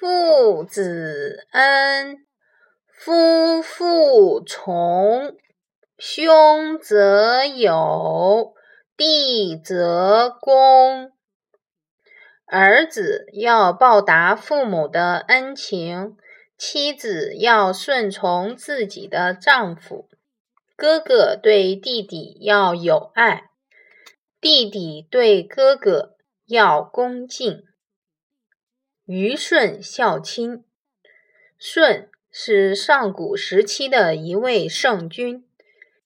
父子恩，夫妇从，兄则友，弟则恭。儿子要报答父母的恩情，妻子要顺从自己的丈夫，哥哥对弟弟要有爱，弟弟对哥哥要恭敬。虞舜孝亲。舜是上古时期的一位圣君，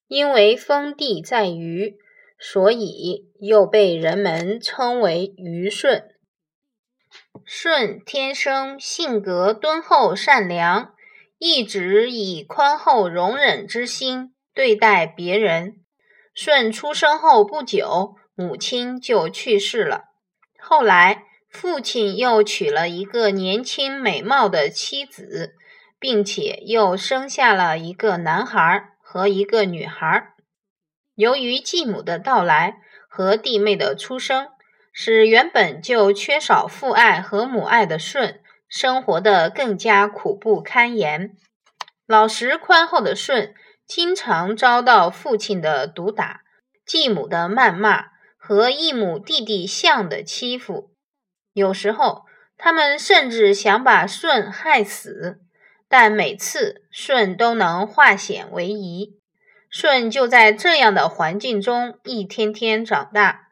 因为封地在虞，所以又被人们称为虞舜。舜天生性格敦厚善良，一直以宽厚容忍之心对待别人。舜出生后不久，母亲就去世了。后来，父亲又娶了一个年轻美貌的妻子，并且又生下了一个男孩和一个女孩。由于继母的到来和弟妹的出生，使原本就缺少父爱和母爱的舜生活得更加苦不堪言。老实宽厚的舜经常遭到父亲的毒打、继母的谩骂和异母弟弟象的欺负。有时候，他们甚至想把舜害死，但每次舜都能化险为夷。舜就在这样的环境中一天天长大。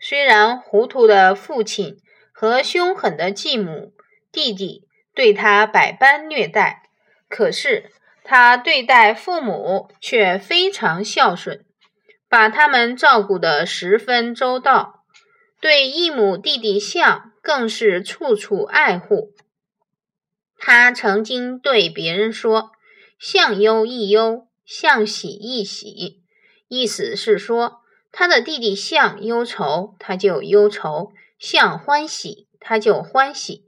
虽然糊涂的父亲和凶狠的继母、弟弟对他百般虐待，可是他对待父母却非常孝顺，把他们照顾得十分周到。对异母弟弟象更是处处爱护。他曾经对别人说：“相忧亦忧，相喜亦喜。”意思是说。他的弟弟象忧愁，他就忧愁；象欢喜，他就欢喜。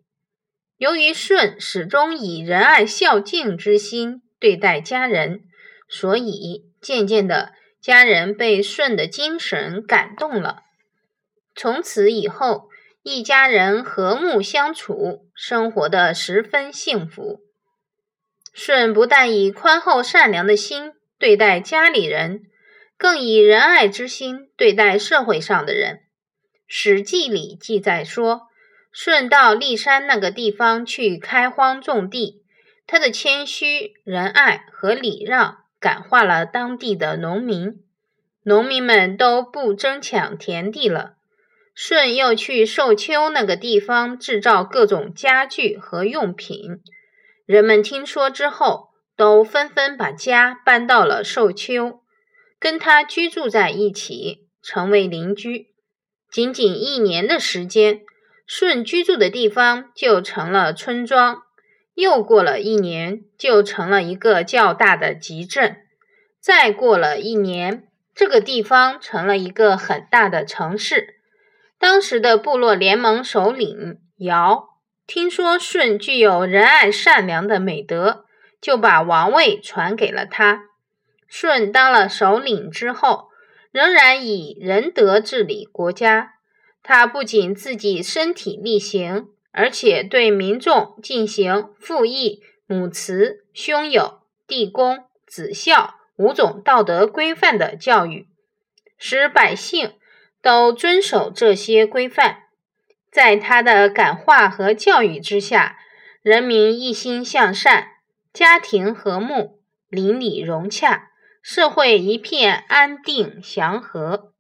由于舜始终以仁爱孝敬之心对待家人，所以渐渐的，家人被舜的精神感动了。从此以后，一家人和睦相处，生活的十分幸福。舜不但以宽厚善良的心对待家里人。更以仁爱之心对待社会上的人，《史记》里记载说，舜到骊山那个地方去开荒种地，他的谦虚、仁爱和礼让感化了当地的农民，农民们都不争抢田地了。舜又去寿丘那个地方制造各种家具和用品，人们听说之后，都纷纷把家搬到了寿丘。跟他居住在一起，成为邻居。仅仅一年的时间，舜居住的地方就成了村庄。又过了一年，就成了一个较大的集镇。再过了一年，这个地方成了一个很大的城市。当时的部落联盟首领尧听说舜具有仁爱善良的美德，就把王位传给了他。舜当了首领之后，仍然以仁德治理国家。他不仅自己身体力行，而且对民众进行父义、母慈、兄友、弟恭、子孝五种道德规范的教育，使百姓都遵守这些规范。在他的感化和教育之下，人民一心向善，家庭和睦，邻里融洽。社会一片安定祥和。